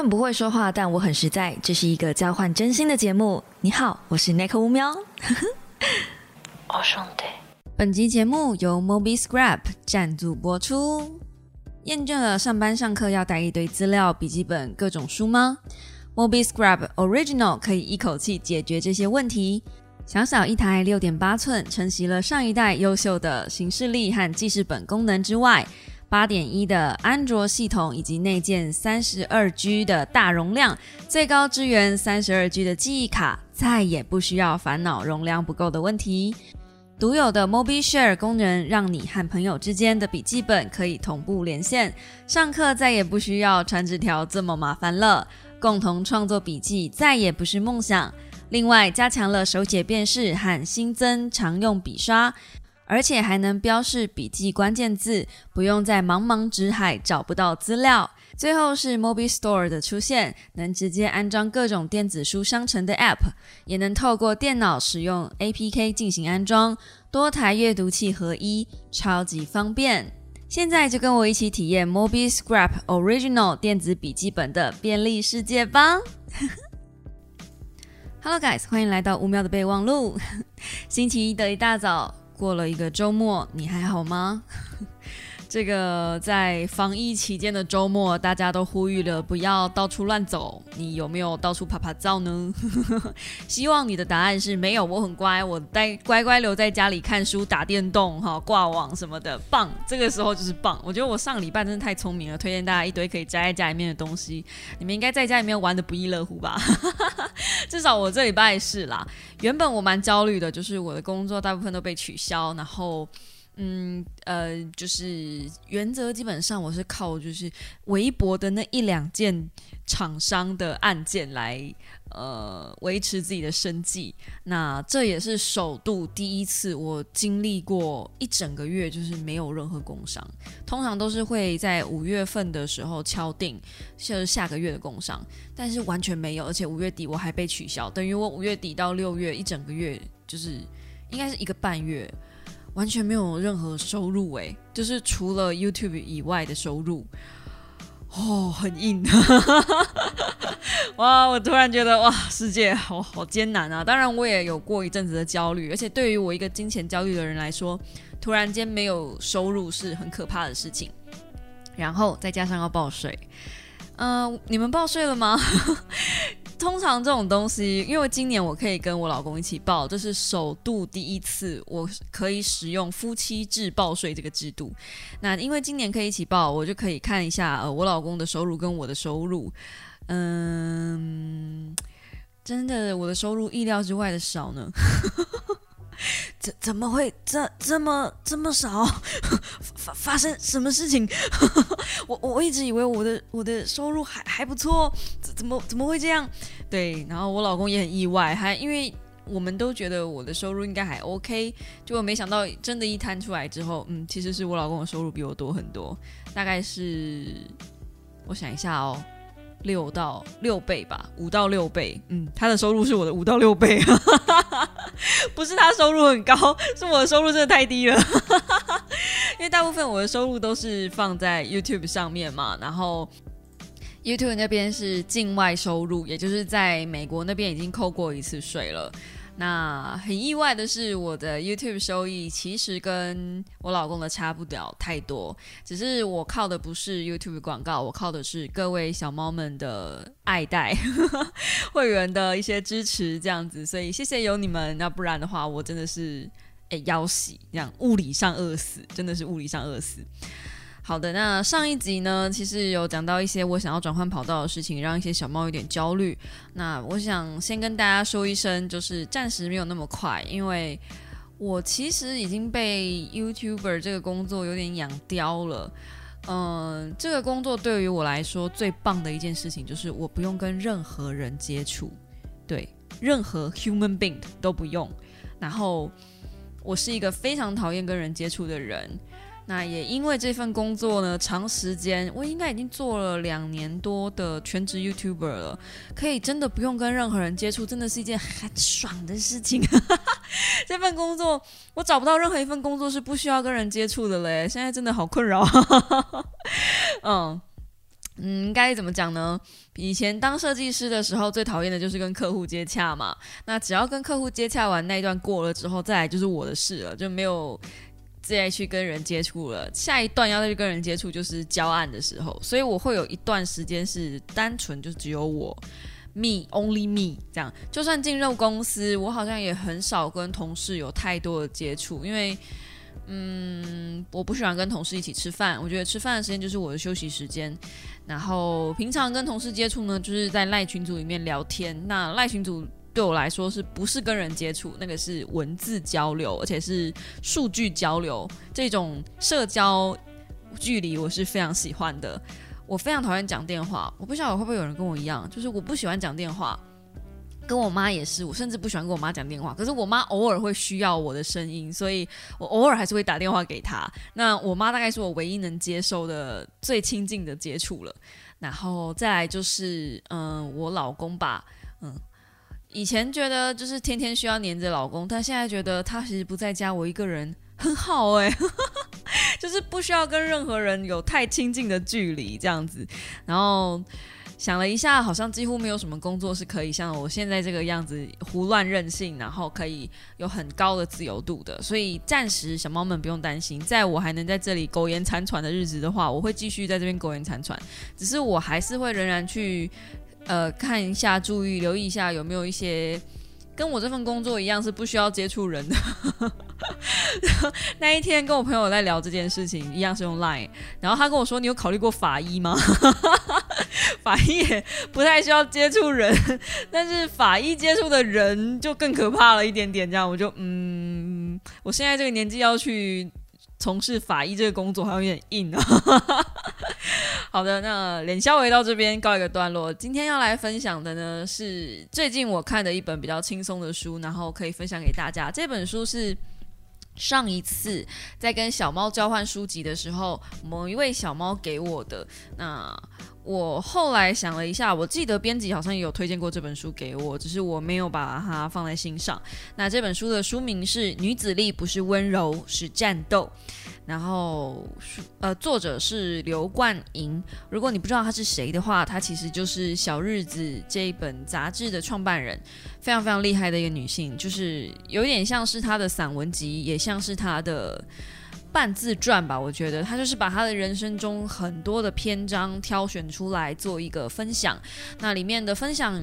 很不会说话，但我很实在。这是一个交换真心的节目。你好，我是 Nick 乌喵。我兄弟。本集节目由 Mobi Scrap 赞助播出。验证了上班上课要带一堆资料、笔记本、各种书吗？Mobi Scrap Original 可以一口气解决这些问题。小小一台六点八寸，承袭了上一代优秀的行事历和记事本功能之外。八点一的安卓系统以及内建三十二 G 的大容量，最高支援三十二 G 的记忆卡，再也不需要烦恼容量不够的问题。独有的 Mobi Share 功能，让你和朋友之间的笔记本可以同步连线，上课再也不需要传纸条这么麻烦了。共同创作笔记再也不是梦想。另外，加强了手写辨识和新增常用笔刷。而且还能标示笔记关键字，不用在茫茫纸海找不到资料。最后是 Mobi Store 的出现，能直接安装各种电子书商城的 App，也能透过电脑使用 APK 进行安装，多台阅读器合一，超级方便。现在就跟我一起体验 Mobi Scrap Original 电子笔记本的便利世界吧！Hello guys，欢迎来到五秒的备忘录。星期一的一大早。过了一个周末，你还好吗？这个在防疫期间的周末，大家都呼吁了不要到处乱走。你有没有到处拍拍照呢？希望你的答案是没有。我很乖，我待乖乖留在家里看书、打电动、哈挂网什么的，棒。这个时候就是棒。我觉得我上礼拜真的太聪明了，推荐大家一堆可以宅在家里面的东西。你们应该在家里面玩的不亦乐乎吧？至少我这礼拜是啦。原本我蛮焦虑的，就是我的工作大部分都被取消，然后。嗯呃，就是原则基本上我是靠就是微博的那一两件厂商的案件来呃维持自己的生计。那这也是首度第一次我经历过一整个月就是没有任何工伤。通常都是会在五月份的时候敲定就是下个月的工伤，但是完全没有，而且五月底我还被取消，等于我五月底到六月一整个月就是应该是一个半月。完全没有任何收入诶，就是除了 YouTube 以外的收入，哦，很硬，哇！我突然觉得哇，世界好好艰难啊！当然，我也有过一阵子的焦虑，而且对于我一个金钱焦虑的人来说，突然间没有收入是很可怕的事情。然后再加上要报税，嗯，你们报税了吗？通常这种东西，因为今年我可以跟我老公一起报，这是首度第一次我可以使用夫妻制报税这个制度。那因为今年可以一起报，我就可以看一下呃我老公的收入跟我的收入，嗯，真的我的收入意料之外的少呢。怎怎么会这这么这么少？发发生什么事情？我我一直以为我的我的收入还还不错，怎怎么怎么会这样？对，然后我老公也很意外，还因为我们都觉得我的收入应该还 OK，结果没想到真的一摊出来之后，嗯，其实是我老公的收入比我多很多，大概是我想一下哦。六到六倍吧，五到六倍。嗯，他的收入是我的五到六倍，不是他收入很高，是我的收入真的太低了。因为大部分我的收入都是放在 YouTube 上面嘛，然后 YouTube 那边是境外收入，也就是在美国那边已经扣过一次税了。那很意外的是，我的 YouTube 收益其实跟我老公的差不了太多，只是我靠的不是 YouTube 广告，我靠的是各位小猫们的爱戴、会员的一些支持，这样子。所以谢谢有你们，那不然的话，我真的是诶要死，这样物理上饿死，真的是物理上饿死。好的，那上一集呢，其实有讲到一些我想要转换跑道的事情，让一些小猫有点焦虑。那我想先跟大家说一声，就是暂时没有那么快，因为我其实已经被 YouTuber 这个工作有点养刁了。嗯，这个工作对于我来说最棒的一件事情，就是我不用跟任何人接触，对，任何 human being 都不用。然后我是一个非常讨厌跟人接触的人。那也因为这份工作呢，长时间我应该已经做了两年多的全职 YouTuber 了，可以真的不用跟任何人接触，真的是一件很爽的事情。这份工作我找不到任何一份工作是不需要跟人接触的嘞，现在真的好困扰。嗯。嗯，该怎么讲呢？以前当设计师的时候，最讨厌的就是跟客户接洽嘛。那只要跟客户接洽完那一段过了之后，再来就是我的事了，就没有再去跟人接触了。下一段要再去跟人接触，就是交案的时候。所以我会有一段时间是单纯就只有我，me only me 这样。就算进入公司，我好像也很少跟同事有太多的接触，因为。嗯，我不喜欢跟同事一起吃饭，我觉得吃饭的时间就是我的休息时间。然后平常跟同事接触呢，就是在赖群组里面聊天。那赖群组对我来说是不是跟人接触？那个是文字交流，而且是数据交流这种社交距离，我是非常喜欢的。我非常讨厌讲电话，我不晓得会不会有人跟我一样，就是我不喜欢讲电话。跟我妈也是，我甚至不喜欢跟我妈讲电话。可是我妈偶尔会需要我的声音，所以我偶尔还是会打电话给她。那我妈大概是我唯一能接受的最亲近的接触了。然后再来就是，嗯，我老公吧，以前觉得就是天天需要黏着老公，但现在觉得他其实不在家，我一个人很好哎，就是不需要跟任何人有太亲近的距离这样子。然后。想了一下，好像几乎没有什么工作是可以像我现在这个样子胡乱任性，然后可以有很高的自由度的。所以暂时小猫们不用担心，在我还能在这里苟延残喘的日子的话，我会继续在这边苟延残喘。只是我还是会仍然去呃看一下、注意、留意一下有没有一些跟我这份工作一样是不需要接触人的。那一天跟我朋友在聊这件事情，一样是用 Line，然后他跟我说：“你有考虑过法医吗？” 法医也不太需要接触人，但是法医接触的人就更可怕了一点点。这样我就嗯，我现在这个年纪要去从事法医这个工作，好像有点硬啊。好的，那脸消维到这边告一个段落。今天要来分享的呢，是最近我看的一本比较轻松的书，然后可以分享给大家。这本书是。上一次在跟小猫交换书籍的时候，某一位小猫给我的。那我后来想了一下，我记得编辑好像也有推荐过这本书给我，只是我没有把它放在心上。那这本书的书名是《女子力不是温柔，是战斗》。然后，呃，作者是刘冠莹。如果你不知道他是谁的话，他其实就是《小日子》这一本杂志的创办人，非常非常厉害的一个女性，就是有点像是她的散文集，也像是她的半自传吧。我觉得他就是把他的人生中很多的篇章挑选出来做一个分享。那里面的分享。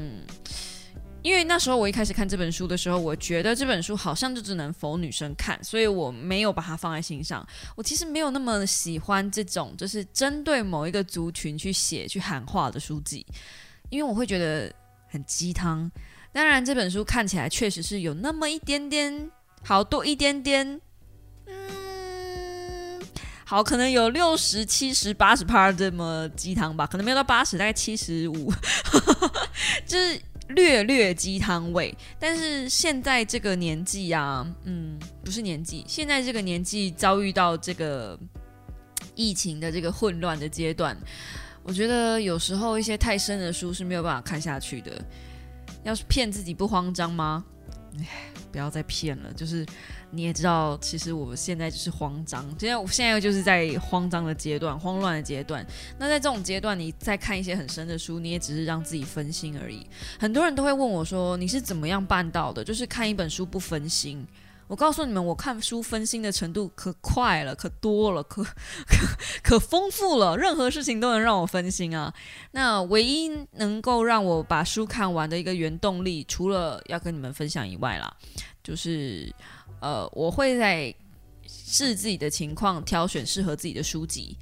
因为那时候我一开始看这本书的时候，我觉得这本书好像就只能否女生看，所以我没有把它放在心上。我其实没有那么喜欢这种就是针对某一个族群去写、去喊话的书籍，因为我会觉得很鸡汤。当然，这本书看起来确实是有那么一点点，好多一点点，好，可能有六十七十八十趴这么鸡汤吧，可能没有到八十，大概七十五，就是。略略鸡汤味，但是现在这个年纪啊，嗯，不是年纪，现在这个年纪遭遇到这个疫情的这个混乱的阶段，我觉得有时候一些太深的书是没有办法看下去的。要是骗自己不慌张吗？不要再骗了，就是。你也知道，其实我现在就是慌张，现在我现在就是在慌张的阶段、慌乱的阶段。那在这种阶段，你再看一些很深的书，你也只是让自己分心而已。很多人都会问我说：“你是怎么样办到的？就是看一本书不分心？”我告诉你们，我看书分心的程度可快了、可多了、可可可丰富了，任何事情都能让我分心啊。那唯一能够让我把书看完的一个原动力，除了要跟你们分享以外啦，就是。呃，我会在视自己的情况挑选适合自己的书籍。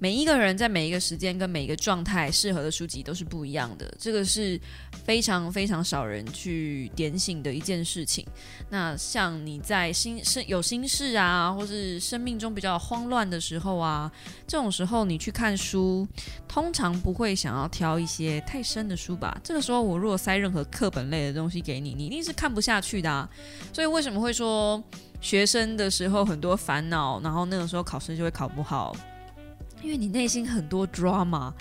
每一个人在每一个时间跟每一个状态适合的书籍都是不一样的，这个是非常非常少人去点醒的一件事情。那像你在心生有心事啊，或是生命中比较慌乱的时候啊，这种时候你去看书，通常不会想要挑一些太深的书吧？这个时候我如果塞任何课本类的东西给你，你一定是看不下去的。啊。所以为什么会说学生的时候很多烦恼，然后那个时候考试就会考不好？因为你内心很多 drama，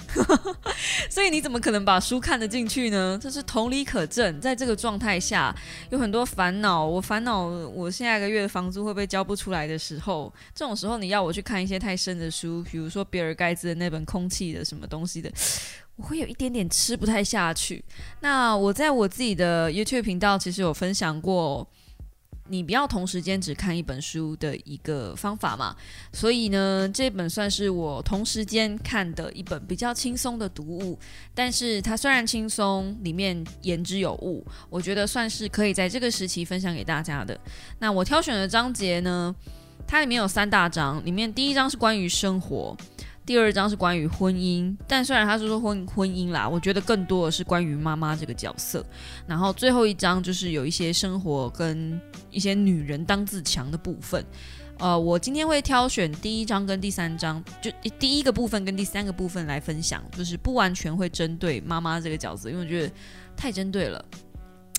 所以你怎么可能把书看得进去呢？这是同理可证。在这个状态下，有很多烦恼。我烦恼我下一个月的房租会不会交不出来的时候，这种时候你要我去看一些太深的书，比如说比尔盖茨的那本《空气》的什么东西的，我会有一点点吃不太下去。那我在我自己的 YouTube 频道其实有分享过。你不要同时间只看一本书的一个方法嘛，所以呢，这本算是我同时间看的一本比较轻松的读物，但是它虽然轻松，里面言之有物，我觉得算是可以在这个时期分享给大家的。那我挑选的章节呢，它里面有三大章，里面第一章是关于生活。第二章是关于婚姻，但虽然他是说婚婚姻啦，我觉得更多的是关于妈妈这个角色。然后最后一章就是有一些生活跟一些女人当自强的部分。呃，我今天会挑选第一章跟第三章，就第一个部分跟第三个部分来分享，就是不完全会针对妈妈这个角色，因为我觉得太针对了。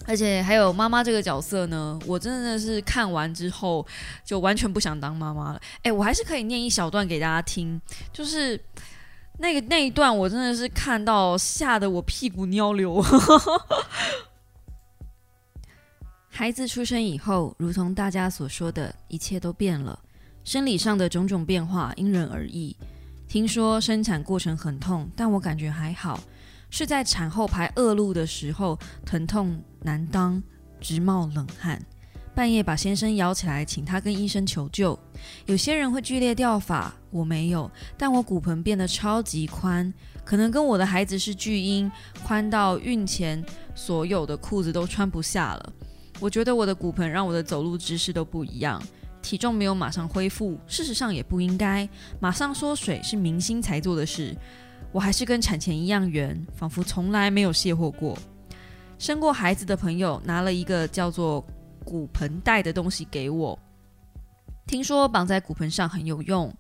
而且还有妈妈这个角色呢，我真的是看完之后就完全不想当妈妈了。哎，我还是可以念一小段给大家听，就是那个那一段，我真的是看到吓得我屁股尿流。孩子出生以后，如同大家所说的，一切都变了，生理上的种种变化因人而异。听说生产过程很痛，但我感觉还好。是在产后排恶露的时候，疼痛难当，直冒冷汗。半夜把先生摇起来，请他跟医生求救。有些人会剧烈掉发，我没有，但我骨盆变得超级宽，可能跟我的孩子是巨婴，宽到孕前所有的裤子都穿不下了。我觉得我的骨盆让我的走路姿势都不一样，体重没有马上恢复，事实上也不应该马上缩水，是明星才做的事。我还是跟产前一样圆，仿佛从来没有卸货过。生过孩子的朋友拿了一个叫做骨盆带的东西给我，听说绑在骨盆上很有用。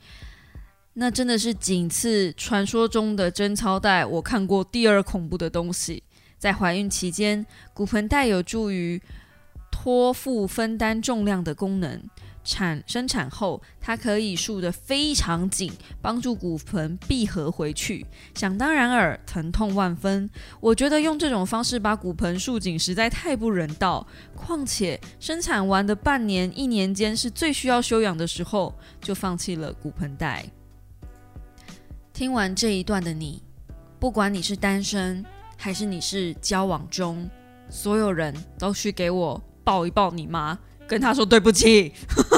那真的是仅次传说中的贞操带，我看过第二恐怖的东西。在怀孕期间，骨盆带有助于托腹分担重量的功能。产生产后，它可以束得非常紧，帮助骨盆闭合回去。想当然尔，疼痛万分。我觉得用这种方式把骨盆束紧实在太不人道。况且生产完的半年、一年间是最需要休养的时候，就放弃了骨盆带。听完这一段的你，不管你是单身还是你是交往中，所有人都去给我抱一抱你妈。跟他说对不起，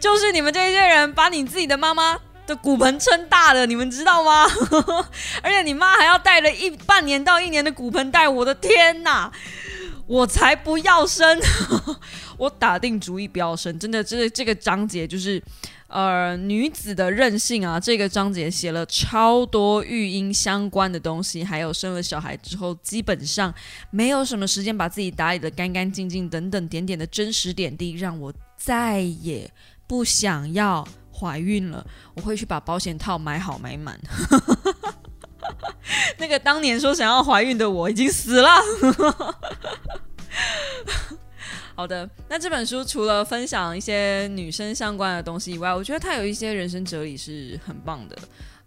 就是你们这些人把你自己的妈妈的骨盆撑大了，你们知道吗？而且你妈还要带了一半年到一年的骨盆带，我的天哪！我才不要生，我打定主意不要生。真的，这这个章节就是。呃，女子的任性啊，这个章节写了超多育婴相关的东西，还有生了小孩之后，基本上没有什么时间把自己打理的干干净净等等点点的真实点滴，让我再也不想要怀孕了。我会去把保险套买好买满。那个当年说想要怀孕的我已经死了。好的，那这本书除了分享一些女生相关的东西以外，我觉得它有一些人生哲理是很棒的。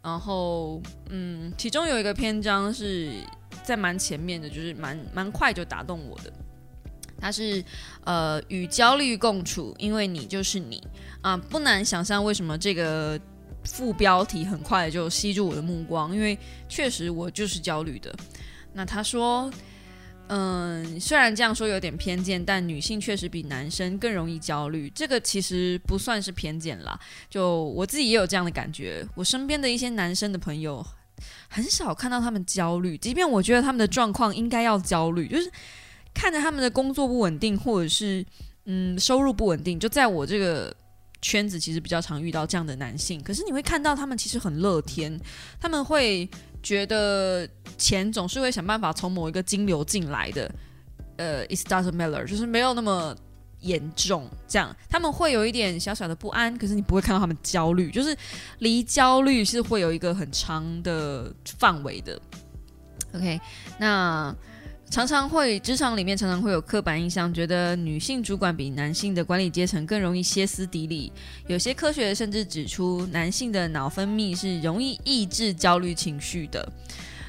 然后，嗯，其中有一个篇章是在蛮前面的，就是蛮蛮快就打动我的。它是呃与焦虑共处，因为你就是你啊，不难想象为什么这个副标题很快就吸住我的目光，因为确实我就是焦虑的。那他说。嗯，虽然这样说有点偏见，但女性确实比男生更容易焦虑。这个其实不算是偏见啦，就我自己也有这样的感觉。我身边的一些男生的朋友，很少看到他们焦虑，即便我觉得他们的状况应该要焦虑，就是看着他们的工作不稳定，或者是嗯收入不稳定。就在我这个圈子，其实比较常遇到这样的男性。可是你会看到他们其实很乐天，他们会。觉得钱总是会想办法从某一个金流进来的，呃，it doesn't matter，就是没有那么严重。这样他们会有一点小小的不安，可是你不会看到他们焦虑，就是离焦虑是会有一个很长的范围的。OK，那常常会职场里面常常会有刻板印象，觉得女性主管比男性的管理阶层更容易歇斯底里。有些科学甚至指出，男性的脑分泌是容易抑制焦虑情绪的。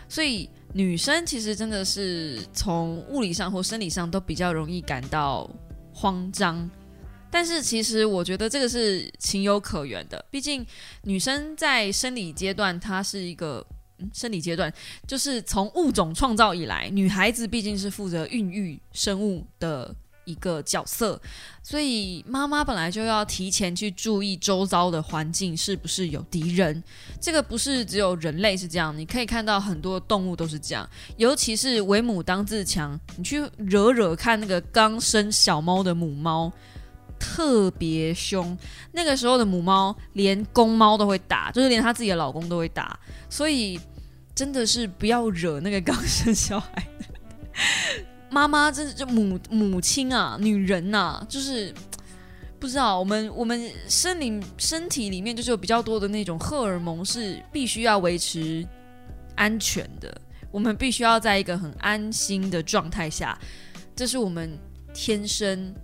所以女生其实真的是从物理上或生理上都比较容易感到慌张。但是其实我觉得这个是情有可原的，毕竟女生在生理阶段，她是一个。生理阶段就是从物种创造以来，女孩子毕竟是负责孕育生物的一个角色，所以妈妈本来就要提前去注意周遭的环境是不是有敌人。这个不是只有人类是这样，你可以看到很多动物都是这样，尤其是为母当自强，你去惹惹看那个刚生小猫的母猫。特别凶，那个时候的母猫连公猫都会打，就是连她自己的老公都会打，所以真的是不要惹那个刚生小孩的。妈妈，真的就母母亲啊，女人呐，就是不知道我们我们身里身体里面就是有比较多的那种荷尔蒙是必须要维持安全的，我们必须要在一个很安心的状态下，这是我们天生。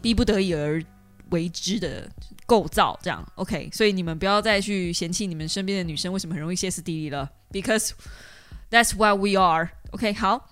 逼不得已而为之的构造，这样 OK，所以你们不要再去嫌弃你们身边的女生为什么很容易歇斯底里了，because that's why we are。OK，好，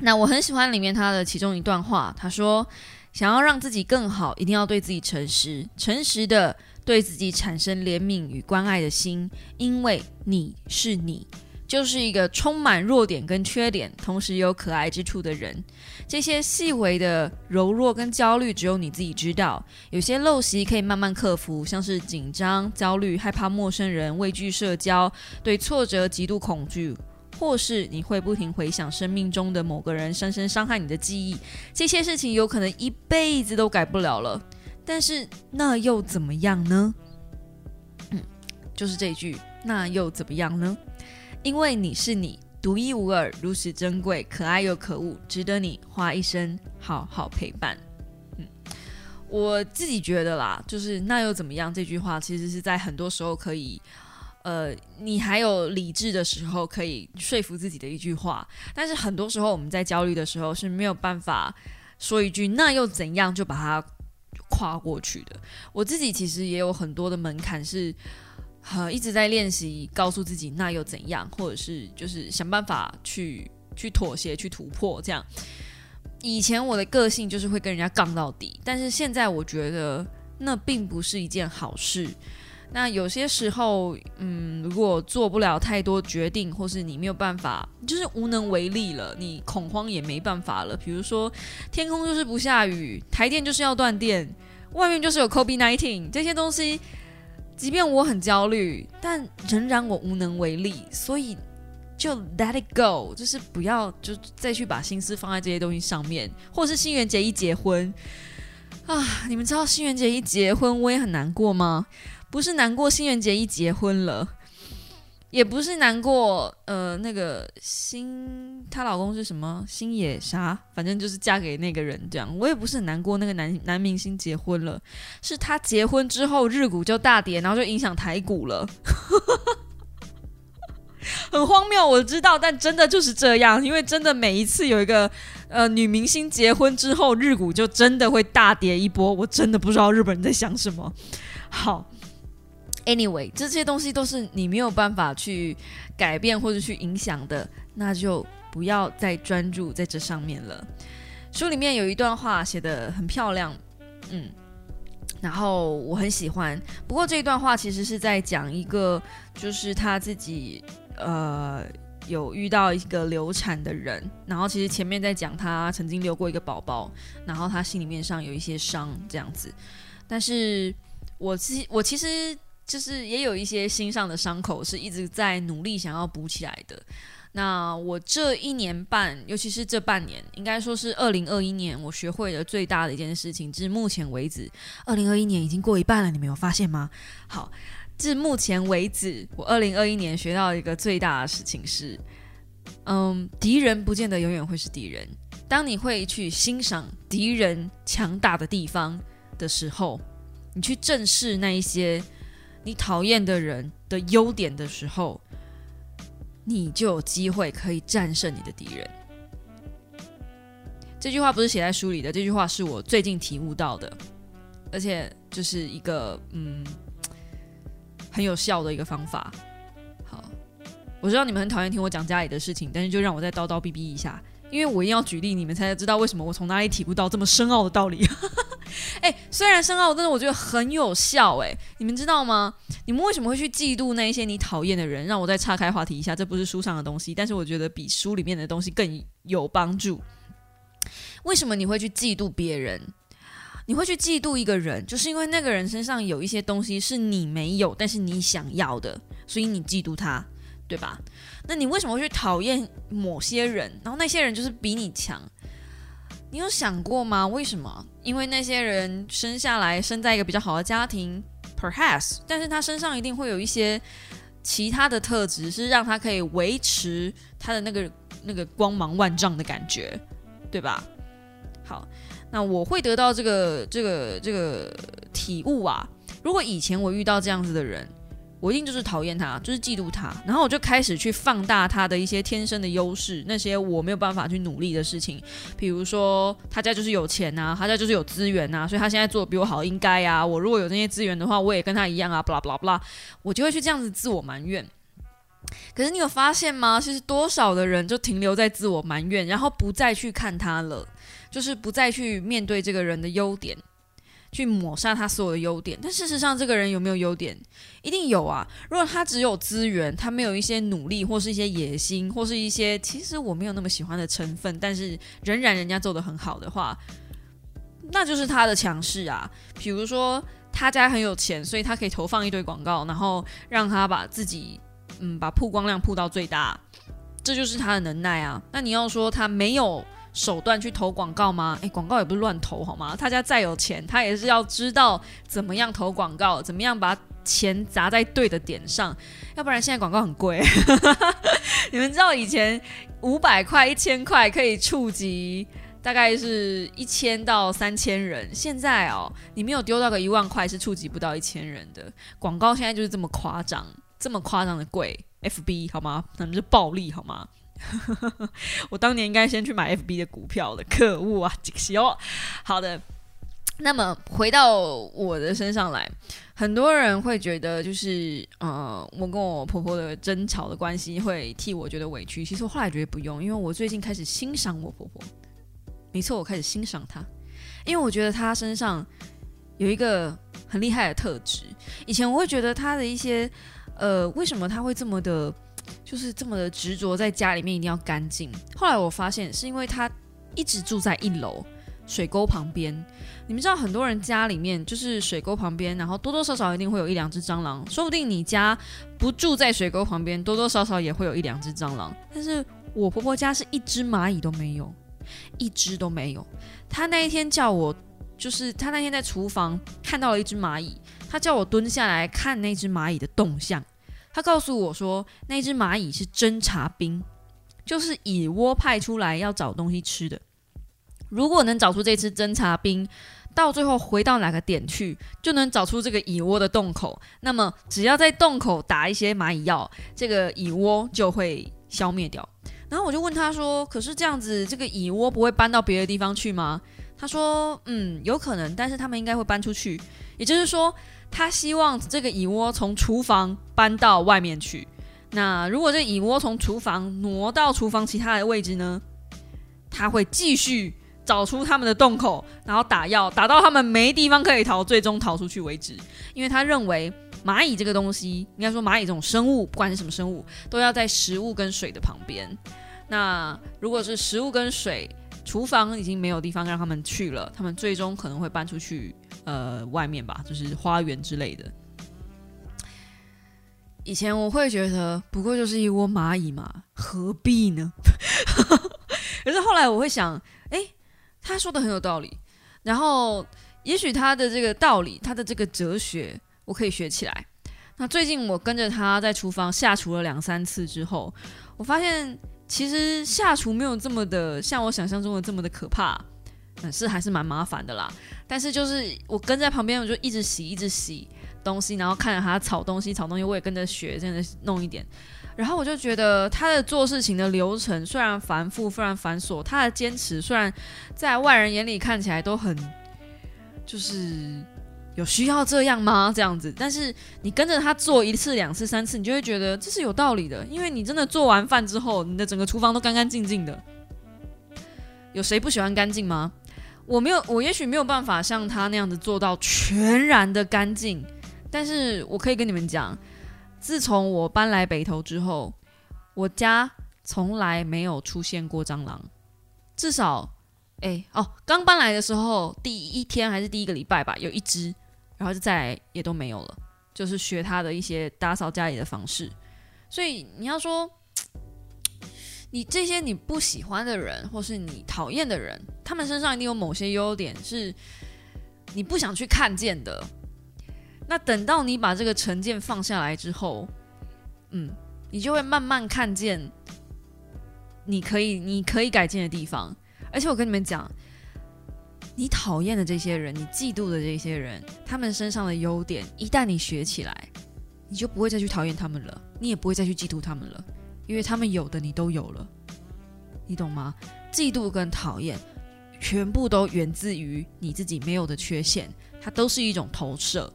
那我很喜欢里面他的其中一段话，他说：“想要让自己更好，一定要对自己诚实，诚实的对自己产生怜悯与关爱的心，因为你是你。”就是一个充满弱点跟缺点，同时有可爱之处的人。这些细微的柔弱跟焦虑，只有你自己知道。有些陋习可以慢慢克服，像是紧张、焦虑、害怕陌生人、畏惧社交、对挫折极度恐惧，或是你会不停回想生命中的某个人深深伤害你的记忆。这些事情有可能一辈子都改不了了。但是那又怎么样呢？嗯，就是这句，那又怎么样呢？因为你是你，独一无二，如此珍贵，可爱又可恶，值得你花一生好好陪伴。嗯，我自己觉得啦，就是那又怎么样？这句话其实是在很多时候可以，呃，你还有理智的时候可以说服自己的一句话。但是很多时候我们在焦虑的时候是没有办法说一句那又怎样就把它跨过去的。我自己其实也有很多的门槛是。呃，一直在练习告诉自己那又怎样，或者是就是想办法去去妥协、去突破这样。以前我的个性就是会跟人家杠到底，但是现在我觉得那并不是一件好事。那有些时候，嗯，如果做不了太多决定，或是你没有办法，就是无能为力了，你恐慌也没办法了。比如说，天空就是不下雨，台电就是要断电，外面就是有 COVID nineteen 这些东西。即便我很焦虑，但仍然我无能为力，所以就 let it go，就是不要就再去把心思放在这些东西上面，或是新垣结一结婚啊，你们知道新垣结一结婚我也很难过吗？不是难过新垣结一结婚了。也不是难过，呃，那个新她老公是什么星野啥，反正就是嫁给那个人这样。我也不是很难过，那个男男明星结婚了，是他结婚之后日股就大跌，然后就影响台股了，很荒谬，我知道，但真的就是这样，因为真的每一次有一个呃女明星结婚之后，日股就真的会大跌一波，我真的不知道日本人在想什么。好。Anyway，这些东西都是你没有办法去改变或者去影响的，那就不要再专注在这上面了。书里面有一段话写的很漂亮，嗯，然后我很喜欢。不过这一段话其实是在讲一个，就是他自己呃有遇到一个流产的人，然后其实前面在讲他曾经留过一个宝宝，然后他心里面上有一些伤这样子。但是我其我其实。就是也有一些心上的伤口是一直在努力想要补起来的。那我这一年半，尤其是这半年，应该说是二零二一年，我学会的最大的一件事情，至目前为止，二零二一年已经过一半了，你没有发现吗？好，至目前为止，我二零二一年学到一个最大的事情是，嗯，敌人不见得永远会是敌人。当你会去欣赏敌人强大的地方的时候，你去正视那一些。你讨厌的人的优点的时候，你就有机会可以战胜你的敌人。这句话不是写在书里的，这句话是我最近体悟到的，而且就是一个嗯很有效的一个方法。好，我知道你们很讨厌听我讲家里的事情，但是就让我再叨叨逼逼一下，因为我一定要举例，你们才知道为什么我从哪里体悟到这么深奥的道理。哎，虽然深奥，但是我觉得很有效。哎，你们知道吗？你们为什么会去嫉妒那一些你讨厌的人？让我再岔开话题一下，这不是书上的东西，但是我觉得比书里面的东西更有帮助。为什么你会去嫉妒别人？你会去嫉妒一个人，就是因为那个人身上有一些东西是你没有，但是你想要的，所以你嫉妒他，对吧？那你为什么会去讨厌某些人？然后那些人就是比你强？你有想过吗？为什么？因为那些人生下来生在一个比较好的家庭，perhaps，但是他身上一定会有一些其他的特质，是让他可以维持他的那个那个光芒万丈的感觉，对吧？好，那我会得到这个这个这个体悟啊。如果以前我遇到这样子的人。我一定就是讨厌他，就是嫉妒他，然后我就开始去放大他的一些天生的优势，那些我没有办法去努力的事情，比如说他家就是有钱呐，他家就是有资源呐，所以他现在做的比我好，应该呀。我如果有那些资源的话，我也跟他一样啊，巴拉巴拉巴拉，我就会去这样子自我埋怨。可是你有发现吗？其实多少的人就停留在自我埋怨，然后不再去看他了，就是不再去面对这个人的优点。去抹杀他所有的优点，但事实上，这个人有没有优点？一定有啊！如果他只有资源，他没有一些努力，或是一些野心，或是一些其实我没有那么喜欢的成分，但是仍然人家做的很好的话，那就是他的强势啊。比如说，他家很有钱，所以他可以投放一堆广告，然后让他把自己嗯把曝光量铺到最大，这就是他的能耐啊。那你要说他没有？手段去投广告吗？诶，广告也不是乱投好吗？他家再有钱，他也是要知道怎么样投广告，怎么样把钱砸在对的点上，要不然现在广告很贵。你们知道以前五百块、一千块可以触及大概是一千到三千人，现在哦，你没有丢到个一万块是触及不到一千人的。广告现在就是这么夸张，这么夸张的贵，FB 好吗？那是暴利好吗？我当年应该先去买 FB 的股票的，可恶啊！这个哦，好的。那么回到我的身上来，很多人会觉得就是呃，我跟我婆婆的争吵的关系会替我觉得委屈。其实我后来觉得不用，因为我最近开始欣赏我婆婆。没错，我开始欣赏她，因为我觉得她身上有一个很厉害的特质。以前我会觉得她的一些呃，为什么她会这么的？就是这么的执着，在家里面一定要干净。后来我发现，是因为他一直住在一楼水沟旁边。你们知道，很多人家里面就是水沟旁边，然后多多少少一定会有一两只蟑螂。说不定你家不住在水沟旁边，多多少少也会有一两只蟑螂。但是我婆婆家是一只蚂蚁都没有，一只都没有。她那一天叫我，就是她那天在厨房看到了一只蚂蚁，她叫我蹲下来看那只蚂蚁的动向。他告诉我说，那只蚂蚁是侦察兵，就是蚁窝派出来要找东西吃的。如果能找出这只侦察兵，到最后回到哪个点去，就能找出这个蚁窝的洞口。那么，只要在洞口打一些蚂蚁药，这个蚁窝就会消灭掉。然后我就问他说：“可是这样子，这个蚁窝不会搬到别的地方去吗？”他说：“嗯，有可能，但是他们应该会搬出去。也就是说。”他希望这个蚁窝从厨房搬到外面去。那如果这蚁窝从厨房挪到厨房其他的位置呢？他会继续找出他们的洞口，然后打药，打到他们没地方可以逃，最终逃出去为止。因为他认为蚂蚁这个东西，应该说蚂蚁这种生物，不管是什么生物，都要在食物跟水的旁边。那如果是食物跟水，厨房已经没有地方让他们去了，他们最终可能会搬出去。呃，外面吧，就是花园之类的。以前我会觉得，不过就是一窝蚂蚁嘛，何必呢？可是后来我会想，哎，他说的很有道理。然后，也许他的这个道理，他的这个哲学，我可以学起来。那最近我跟着他在厨房下厨了两三次之后，我发现其实下厨没有这么的像我想象中的这么的可怕。是还是蛮麻烦的啦，但是就是我跟在旁边，我就一直洗，一直洗东西，然后看着他炒东西，炒东西我也跟着学，真的弄一点。然后我就觉得他的做事情的流程虽然繁复，虽然繁琐，他的坚持虽然在外人眼里看起来都很，就是有需要这样吗？这样子，但是你跟着他做一次、两次、三次，你就会觉得这是有道理的，因为你真的做完饭之后，你的整个厨房都干干净净的。有谁不喜欢干净吗？我没有，我也许没有办法像他那样子做到全然的干净，但是我可以跟你们讲。自从我搬来北投之后，我家从来没有出现过蟑螂。至少，哎哦，刚搬来的时候第一天还是第一个礼拜吧，有一只，然后就再也都没有了。就是学他的一些打扫家里的方式。所以你要说，你这些你不喜欢的人，或是你讨厌的人，他们身上一定有某些优点是你不想去看见的。那等到你把这个成见放下来之后，嗯，你就会慢慢看见你可以你可以改进的地方。而且我跟你们讲，你讨厌的这些人，你嫉妒的这些人，他们身上的优点，一旦你学起来，你就不会再去讨厌他们了，你也不会再去嫉妒他们了，因为他们有的你都有了，你懂吗？嫉妒跟讨厌，全部都源自于你自己没有的缺陷，它都是一种投射。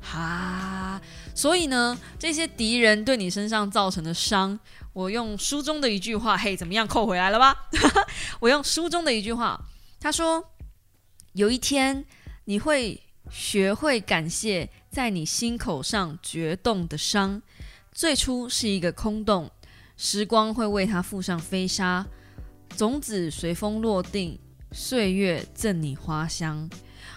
哈，所以呢，这些敌人对你身上造成的伤，我用书中的一句话，嘿，怎么样扣回来了吧？我用书中的一句话，他说：“有一天你会学会感谢在你心口上决动的伤，最初是一个空洞，时光会为它附上飞沙，种子随风落定，岁月赠你花香。”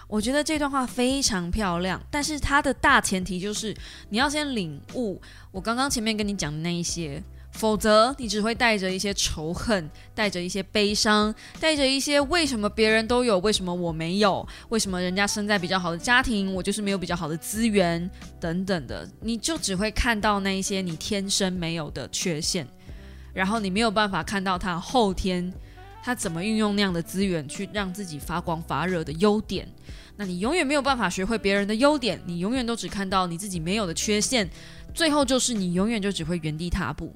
我觉得这段话非常漂亮，但是它的大前提就是你要先领悟我刚刚前面跟你讲的那一些，否则你只会带着一些仇恨，带着一些悲伤，带着一些为什么别人都有，为什么我没有，为什么人家生在比较好的家庭，我就是没有比较好的资源等等的，你就只会看到那一些你天生没有的缺陷，然后你没有办法看到他后天。他怎么运用那样的资源去让自己发光发热的优点？那你永远没有办法学会别人的优点，你永远都只看到你自己没有的缺陷，最后就是你永远就只会原地踏步。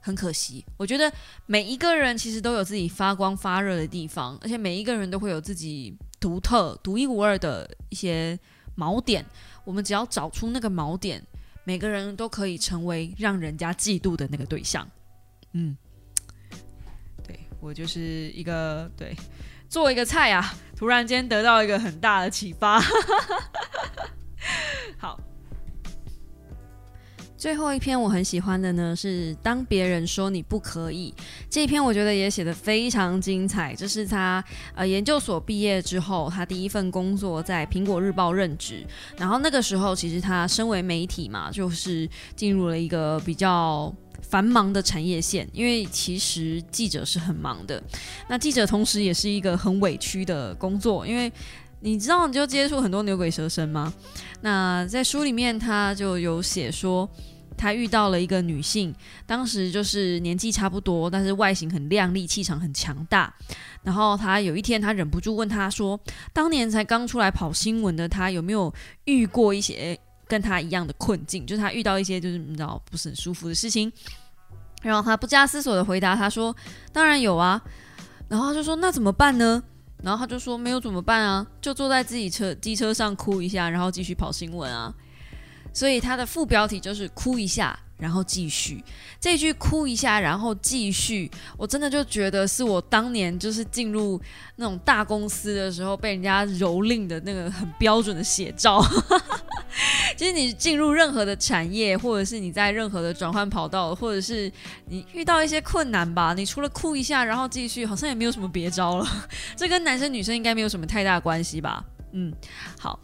很可惜，我觉得每一个人其实都有自己发光发热的地方，而且每一个人都会有自己独特、独一无二的一些锚点。我们只要找出那个锚点，每个人都可以成为让人家嫉妒的那个对象。嗯。对我就是一个对做一个菜啊，突然间得到一个很大的启发。好，最后一篇我很喜欢的呢是当别人说你不可以这一篇，我觉得也写的非常精彩。这是他呃研究所毕业之后，他第一份工作在苹果日报任职，然后那个时候其实他身为媒体嘛，就是进入了一个比较。繁忙的产业线，因为其实记者是很忙的。那记者同时也是一个很委屈的工作，因为你知道，你就接触很多牛鬼蛇神吗？那在书里面，他就有写说，他遇到了一个女性，当时就是年纪差不多，但是外形很靓丽，气场很强大。然后他有一天，他忍不住问他说：“当年才刚出来跑新闻的他，有没有遇过一些？”跟他一样的困境，就是他遇到一些就是你知道不是很舒服的事情，然后他不加思索的回答他说：“当然有啊。”然后他就说：“那怎么办呢？”然后他就说：“没有怎么办啊，就坐在自己车机车上哭一下，然后继续跑新闻啊。”所以他的副标题就是“哭一下”。然后继续这句哭一下，然后继续。我真的就觉得是我当年就是进入那种大公司的时候被人家蹂躏的那个很标准的写照。其 实你进入任何的产业，或者是你在任何的转换跑道，或者是你遇到一些困难吧，你除了哭一下，然后继续，好像也没有什么别招了。这跟男生女生应该没有什么太大关系吧？嗯，好。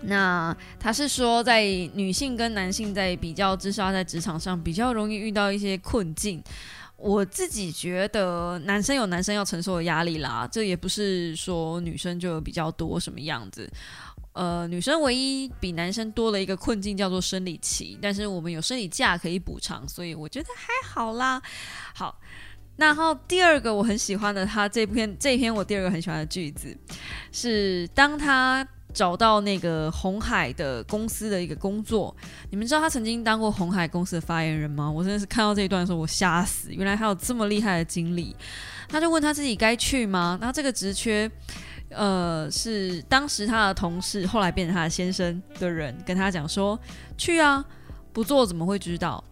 那他是说，在女性跟男性在比较之下，在职场上比较容易遇到一些困境。我自己觉得，男生有男生要承受的压力啦，这也不是说女生就有比较多什么样子。呃，女生唯一比男生多了一个困境叫做生理期，但是我们有生理假可以补偿，所以我觉得还好啦。好，然后第二个我很喜欢的，他这篇这篇我第二个很喜欢的句子是当他。找到那个红海的公司的一个工作。你们知道他曾经当过红海公司的发言人吗？我真的是看到这一段的时候，我吓死！原来他有这么厉害的经历。他就问他自己该去吗？那这个职缺，呃，是当时他的同事，后来变成他的先生的人跟他讲说：“去啊，不做怎么会知道？”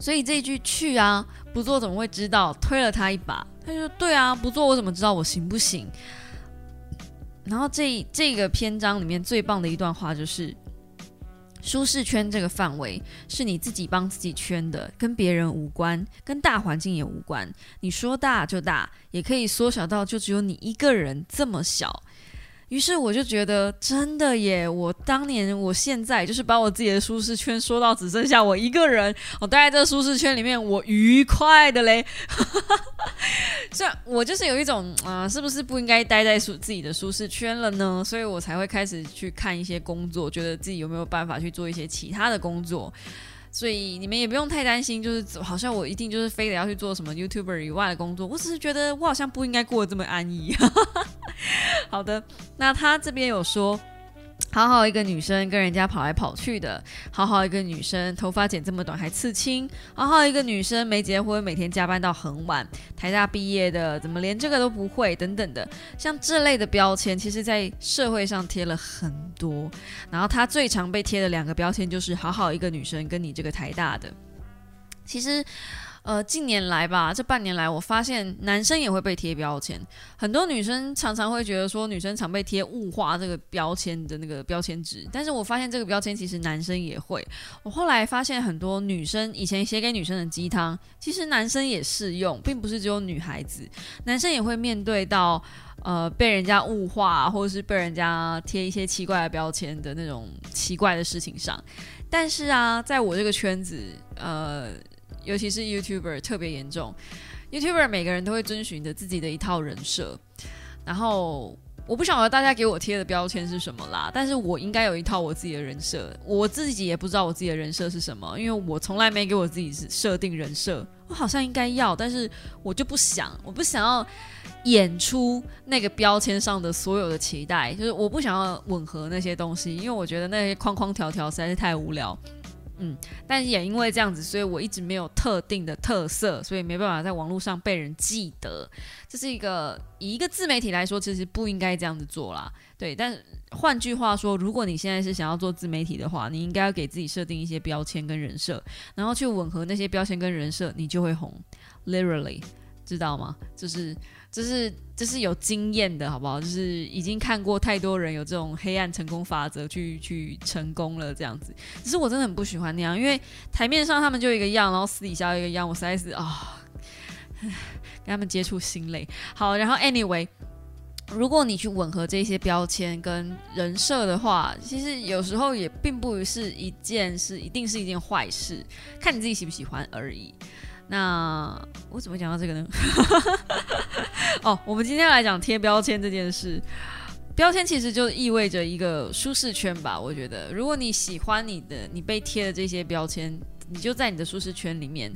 所以这一句“去啊，不做怎么会知道？”推了他一把。他就说：“对啊，不做我怎么知道我行不行？”然后这这个篇章里面最棒的一段话就是。舒适圈这个范围是你自己帮自己圈的，跟别人无关，跟大环境也无关。你说大就大，也可以缩小到就只有你一个人这么小。于是我就觉得，真的耶！我当年，我现在就是把我自己的舒适圈说到只剩下我一个人，我待在这个舒适圈里面，我愉快的嘞。这我就是有一种啊，是不是不应该待在舒自己的舒适圈了呢？所以我才会开始去看一些工作，觉得自己有没有办法去做一些其他的工作。所以你们也不用太担心，就是好像我一定就是非得要去做什么 YouTuber 以外的工作。我只是觉得我好像不应该过得这么安逸。好的，那他这边有说。好好一个女生跟人家跑来跑去的，好好一个女生头发剪这么短还刺青，好好一个女生没结婚每天加班到很晚，台大毕业的怎么连这个都不会等等的，像这类的标签，其实在社会上贴了很多。然后他最常被贴的两个标签就是好好一个女生跟你这个台大的，其实。呃，近年来吧，这半年来，我发现男生也会被贴标签。很多女生常常会觉得说，女生常被贴物化这个标签的那个标签值。但是我发现这个标签其实男生也会。我后来发现很多女生以前写给女生的鸡汤，其实男生也适用，并不是只有女孩子，男生也会面对到呃被人家物化，或者是被人家贴一些奇怪的标签的那种奇怪的事情上。但是啊，在我这个圈子，呃。尤其是 YouTuber 特别严重，YouTuber 每个人都会遵循着自己的一套人设，然后我不晓得大家给我贴的标签是什么啦，但是我应该有一套我自己的人设，我自己也不知道我自己的人设是什么，因为我从来没给我自己设定人设，我好像应该要，但是我就不想，我不想要演出那个标签上的所有的期待，就是我不想要吻合那些东西，因为我觉得那些框框条条实在是太无聊。嗯，但也因为这样子，所以我一直没有特定的特色，所以没办法在网络上被人记得。这是一个以一个自媒体来说，其实不应该这样子做啦。对，但换句话说，如果你现在是想要做自媒体的话，你应该要给自己设定一些标签跟人设，然后去吻合那些标签跟人设，你就会红。Literally，知道吗？就是。就是这是有经验的，好不好？就是已经看过太多人有这种黑暗成功法则去去成功了这样子。只是我真的很不喜欢那样，因为台面上他们就一个样，然后私底下一个样，我实在是啊，跟他们接触心累。好，然后 anyway，如果你去吻合这些标签跟人设的话，其实有时候也并不是一件是一定是一件坏事，看你自己喜不喜欢而已。那我怎么讲到这个呢？哦，我们今天来讲贴标签这件事。标签其实就意味着一个舒适圈吧。我觉得，如果你喜欢你的你被贴的这些标签，你就在你的舒适圈里面。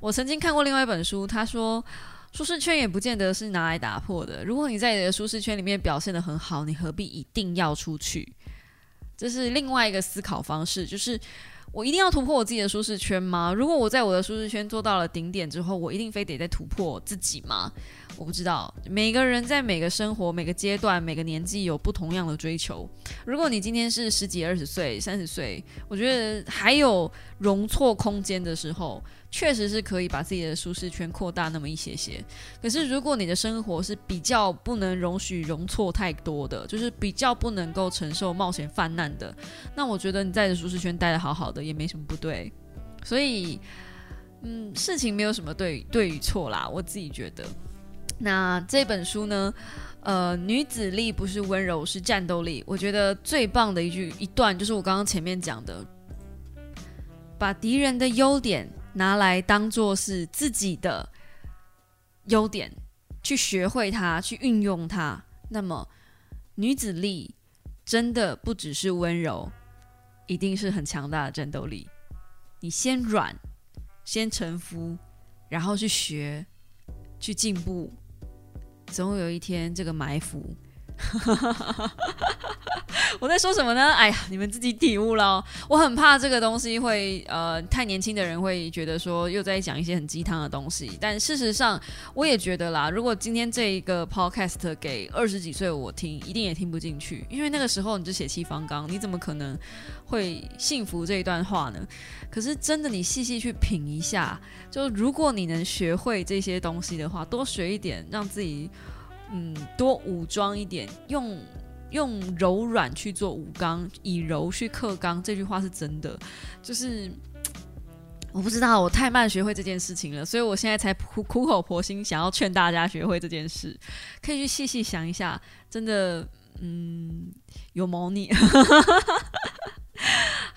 我曾经看过另外一本书，他说舒适圈也不见得是拿来打破的。如果你在你的舒适圈里面表现的很好，你何必一定要出去？这是另外一个思考方式，就是。我一定要突破我自己的舒适圈吗？如果我在我的舒适圈做到了顶点之后，我一定非得再突破自己吗？我不知道。每个人在每个生活、每个阶段、每个年纪有不同样的追求。如果你今天是十几、二十岁、三十岁，我觉得还有容错空间的时候。确实是可以把自己的舒适圈扩大那么一些些，可是如果你的生活是比较不能容许容错太多的，就是比较不能够承受冒险泛滥的，那我觉得你在的舒适圈待的好好的也没什么不对。所以，嗯，事情没有什么对对与错啦，我自己觉得。那这本书呢，呃，女子力不是温柔，是战斗力。我觉得最棒的一句一段就是我刚刚前面讲的，把敌人的优点。拿来当做是自己的优点，去学会它，去运用它。那么，女子力真的不只是温柔，一定是很强大的战斗力。你先软，先臣服，然后去学，去进步，总有一天这个埋伏。我在说什么呢？哎呀，你们自己体悟了。我很怕这个东西会呃，太年轻的人会觉得说又在讲一些很鸡汤的东西。但事实上，我也觉得啦，如果今天这一个 podcast 给二十几岁我听，一定也听不进去，因为那个时候你就血气方刚，你怎么可能会信服这一段话呢？可是真的，你细细去品一下，就如果你能学会这些东西的话，多学一点，让自己嗯多武装一点，用。用柔软去做武刚，以柔去克刚，这句话是真的。就是我不知道，我太慢学会这件事情了，所以我现在才苦苦口婆心想要劝大家学会这件事。可以去细细想一下，真的，嗯，有猫腻。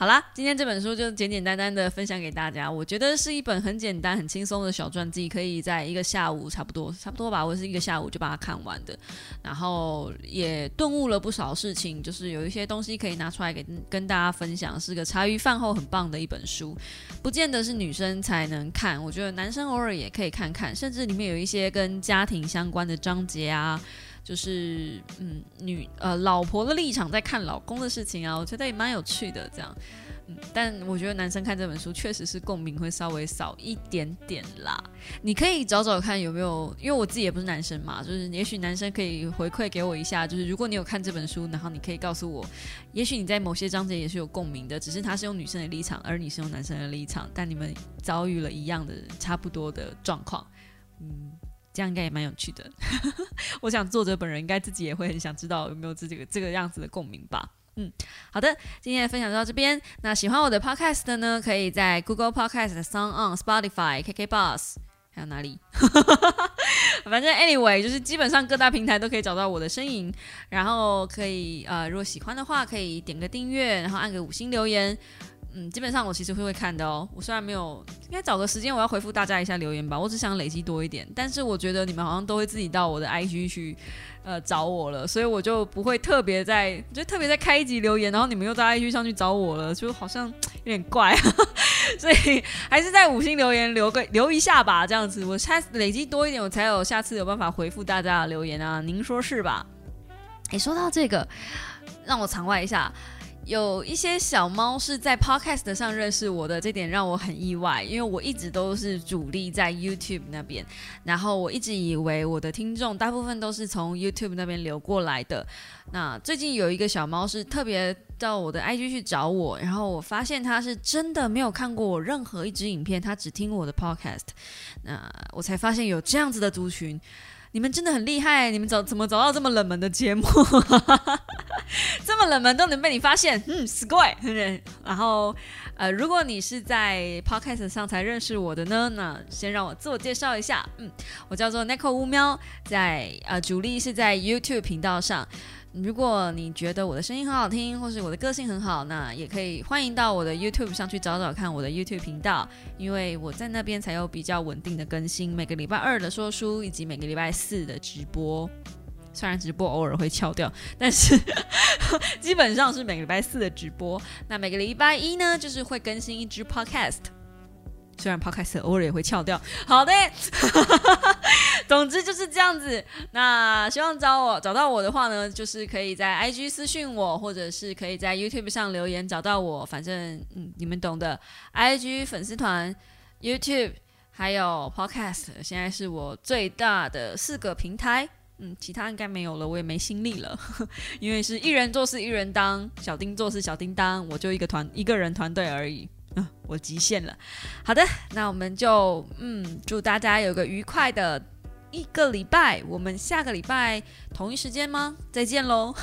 好啦，今天这本书就简简单单的分享给大家。我觉得是一本很简单、很轻松的小传记，可以在一个下午差不多，差不多吧，我是一个下午就把它看完的。然后也顿悟了不少事情，就是有一些东西可以拿出来给跟大家分享，是个茶余饭后很棒的一本书。不见得是女生才能看，我觉得男生偶尔也可以看看，甚至里面有一些跟家庭相关的章节啊。就是嗯，女呃老婆的立场在看老公的事情啊，我觉得也蛮有趣的。这样，嗯，但我觉得男生看这本书确实是共鸣会稍微少一点点啦。你可以找找看有没有，因为我自己也不是男生嘛，就是也许男生可以回馈给我一下，就是如果你有看这本书，然后你可以告诉我，也许你在某些章节也是有共鸣的，只是他是用女生的立场，而你是用男生的立场，但你们遭遇了一样的差不多的状况，嗯。这样应该也蛮有趣的，我想作者本人应该自己也会很想知道有没有这个这个样子的共鸣吧。嗯，好的，今天的分享就到这边。那喜欢我的 podcast 的呢，可以在 Google Podcast、Sound On、Spotify、KK Bus，还有哪里？反正 anyway，就是基本上各大平台都可以找到我的身影。然后可以呃，如果喜欢的话，可以点个订阅，然后按个五星留言。嗯，基本上我其实会会看的哦。我虽然没有，应该找个时间我要回复大家一下留言吧。我只想累积多一点，但是我觉得你们好像都会自己到我的 IG 去，呃，找我了，所以我就不会特别在，就特别在开一集留言，然后你们又在 IG 上去找我了，就好像有点怪。所以还是在五星留言留个留一下吧，这样子我下累积多一点，我才有下次有办法回复大家的留言啊。您说是吧？诶，说到这个，让我场外一下。有一些小猫是在 Podcast 上认识我的，这点让我很意外，因为我一直都是主力在 YouTube 那边，然后我一直以为我的听众大部分都是从 YouTube 那边流过来的。那最近有一个小猫是特别到我的 IG 去找我，然后我发现它是真的没有看过我任何一支影片，它只听我的 Podcast，那我才发现有这样子的族群。你们真的很厉害，你们走怎么走到这么冷门的节目？这么冷门都能被你发现，嗯，square。然后，呃，如果你是在 podcast 上才认识我的呢，那先让我自我介绍一下，嗯，我叫做 Nico 乌喵，在呃主力是在 YouTube 频道上。如果你觉得我的声音很好听，或是我的个性很好，那也可以欢迎到我的 YouTube 上去找找看我的 YouTube 频道，因为我在那边才有比较稳定的更新，每个礼拜二的说书以及每个礼拜四的直播。虽然直播偶尔会翘掉，但是 基本上是每个礼拜四的直播。那每个礼拜一呢，就是会更新一支 Podcast。虽然 Podcast 偶尔也会翘掉，好的，总之就是这样子。那希望找我找到我的话呢，就是可以在 IG 私信我，或者是可以在 YouTube 上留言找到我。反正嗯，你们懂的。IG 粉丝团、YouTube 还有 Podcast，现在是我最大的四个平台。嗯，其他应该没有了，我也没心力了，因为是一人做事一人当，小丁做事小叮当，我就一个团一个人团队而已。嗯，我极限了。好的，那我们就嗯，祝大家有个愉快的一个礼拜。我们下个礼拜同一时间吗？再见喽！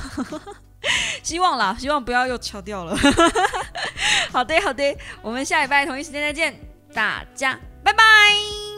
希望啦，希望不要又敲掉了。好的，好的，我们下礼拜同一时间再见，大家拜拜。